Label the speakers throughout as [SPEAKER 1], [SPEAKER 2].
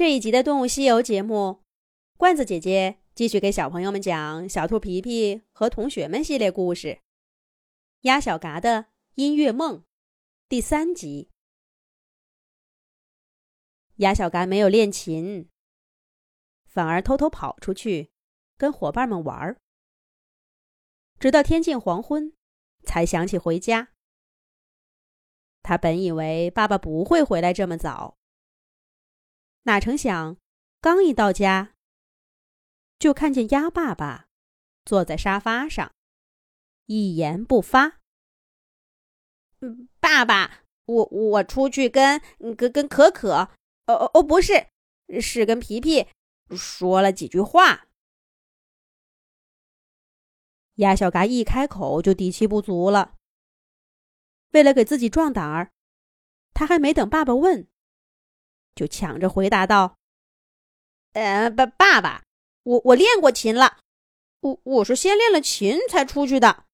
[SPEAKER 1] 这一集的《动物西游》节目，罐子姐姐继续给小朋友们讲《小兔皮皮和同学们》系列故事，《鸭小嘎的音乐梦》第三集。鸭小嘎没有练琴，反而偷偷跑出去跟伙伴们玩儿，直到天近黄昏，才想起回家。他本以为爸爸不会回来这么早。哪成想，刚一到家，就看见鸭爸爸坐在沙发上，一言不发。
[SPEAKER 2] 嗯，爸爸，我我出去跟跟跟可可，哦哦哦，不是，是跟皮皮说了几句话。
[SPEAKER 1] 鸭小嘎一开口就底气不足了。为了给自己壮胆儿，他还没等爸爸问。就抢着回答道：“
[SPEAKER 2] 呃，爸爸爸，我我练过琴了，我我是先练了琴才出去的。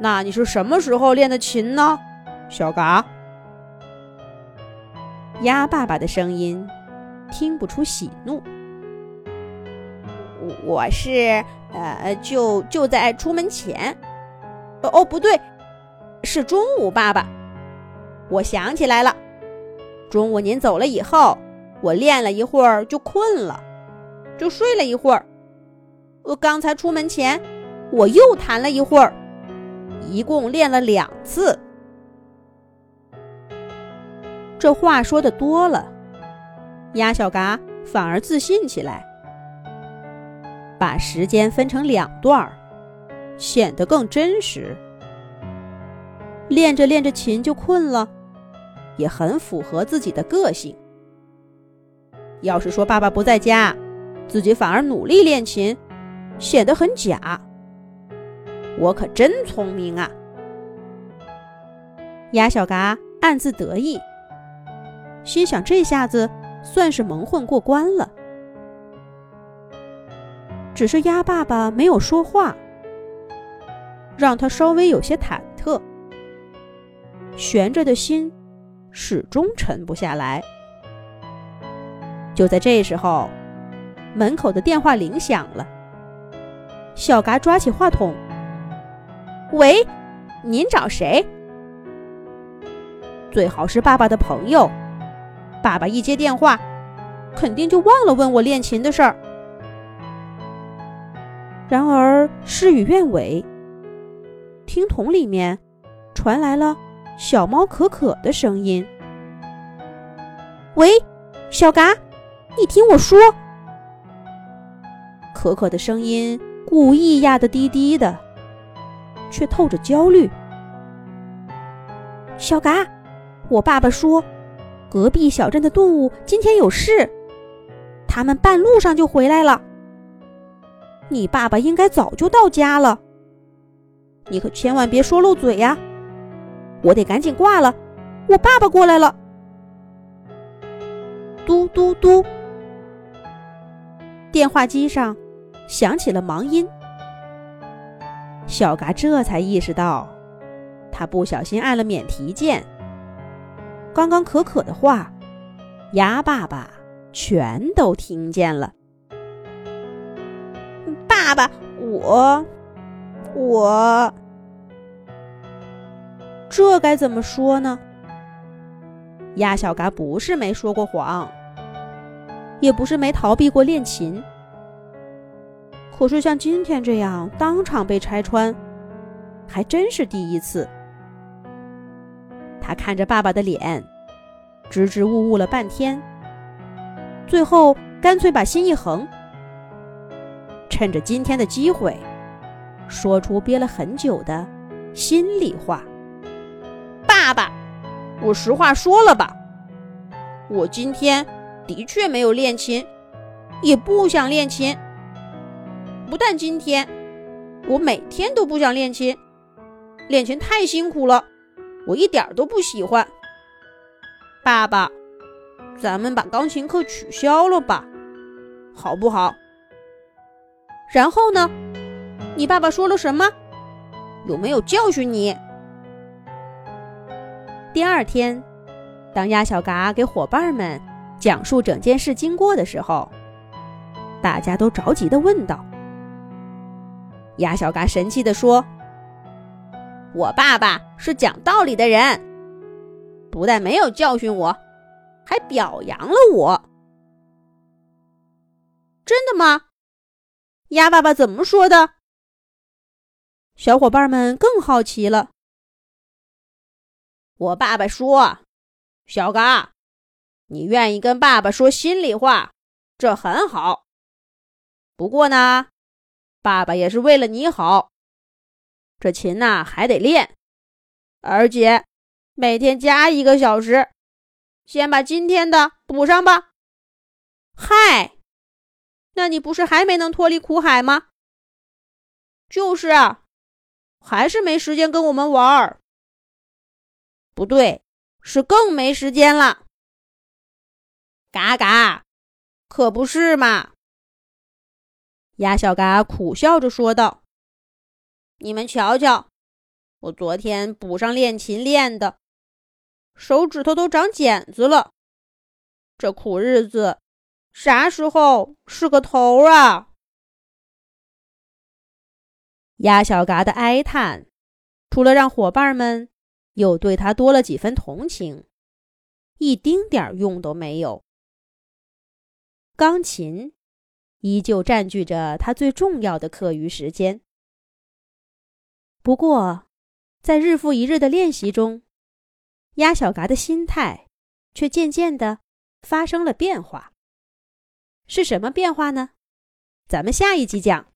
[SPEAKER 3] 那你是什么时候练的琴呢，小嘎？”
[SPEAKER 1] 鸭爸爸的声音听不出喜怒。
[SPEAKER 2] 我是呃，就就在出门前。哦，不对，是中午，爸爸。我想起来了，中午您走了以后，我练了一会儿就困了，就睡了一会儿。我刚才出门前，我又弹了一会儿，一共练了两次。
[SPEAKER 1] 这话说的多了，鸭小嘎反而自信起来，把时间分成两段儿，显得更真实。练着练着琴就困了。也很符合自己的个性。要是说爸爸不在家，自己反而努力练琴，显得很假。我可真聪明啊！鸭小嘎暗自得意，心想这下子算是蒙混过关了。只是鸭爸爸没有说话，让他稍微有些忐，悬着的心。始终沉不下来。就在这时候，门口的电话铃响了。小嘎抓起话筒：“
[SPEAKER 2] 喂，您找谁？
[SPEAKER 1] 最好是爸爸的朋友。爸爸一接电话，肯定就忘了问我练琴的事儿。”然而事与愿违，听筒里面传来了。小猫可可的声音：“
[SPEAKER 2] 喂，小嘎，你听我说。”
[SPEAKER 1] 可可的声音故意压得低低的，却透着焦虑。小嘎，我爸爸说，隔壁小镇的动物今天有事，他们半路上就回来了。你爸爸应该早就到家了，你可千万别说漏嘴呀。我得赶紧挂了，我爸爸过来了。嘟嘟嘟，电话机上响起了忙音。小嘎这才意识到，他不小心按了免提键。刚刚可可的话，鸭爸爸全都听见了。
[SPEAKER 2] 爸爸，我，我。
[SPEAKER 1] 这该怎么说呢？鸭小嘎不是没说过谎，也不是没逃避过练琴，可是像今天这样当场被拆穿，还真是第一次。他看着爸爸的脸，支支吾吾了半天，最后干脆把心一横，趁着今天的机会，说出憋了很久的心里话。
[SPEAKER 2] 我实话说了吧，我今天的确没有练琴，也不想练琴。不但今天，我每天都不想练琴，练琴太辛苦了，我一点都不喜欢。爸爸，咱们把钢琴课取消了吧，好不好？然后呢？你爸爸说了什么？有没有教训你？
[SPEAKER 1] 第二天，当鸭小嘎给伙伴们讲述整件事经过的时候，大家都着急的问道：“
[SPEAKER 2] 鸭小嘎神气的说，我爸爸是讲道理的人，不但没有教训我，还表扬了我。真的吗？鸭爸爸怎么说的？”
[SPEAKER 1] 小伙伴们更好奇了。
[SPEAKER 2] 我爸爸说：“小嘎，你愿意跟爸爸说心里话，这很好。不过呢，爸爸也是为了你好。这琴呐还得练，而且每天加一个小时。先把今天的补上吧。”
[SPEAKER 1] 嗨，那你不是还没能脱离苦海吗？
[SPEAKER 2] 就是啊。还是没时间跟我们玩儿，不对，是更没时间了。嘎嘎，可不是嘛！
[SPEAKER 1] 鸭小嘎苦笑着说道：“
[SPEAKER 2] 你们瞧瞧，我昨天补上练琴练的，手指头都长茧子了。这苦日子啥时候是个头啊？”
[SPEAKER 1] 鸭小嘎的哀叹，除了让伙伴们又对他多了几分同情，一丁点用都没有。钢琴依旧占据着他最重要的课余时间。不过，在日复一日的练习中，鸭小嘎的心态却渐渐的发生了变化。是什么变化呢？咱们下一集讲。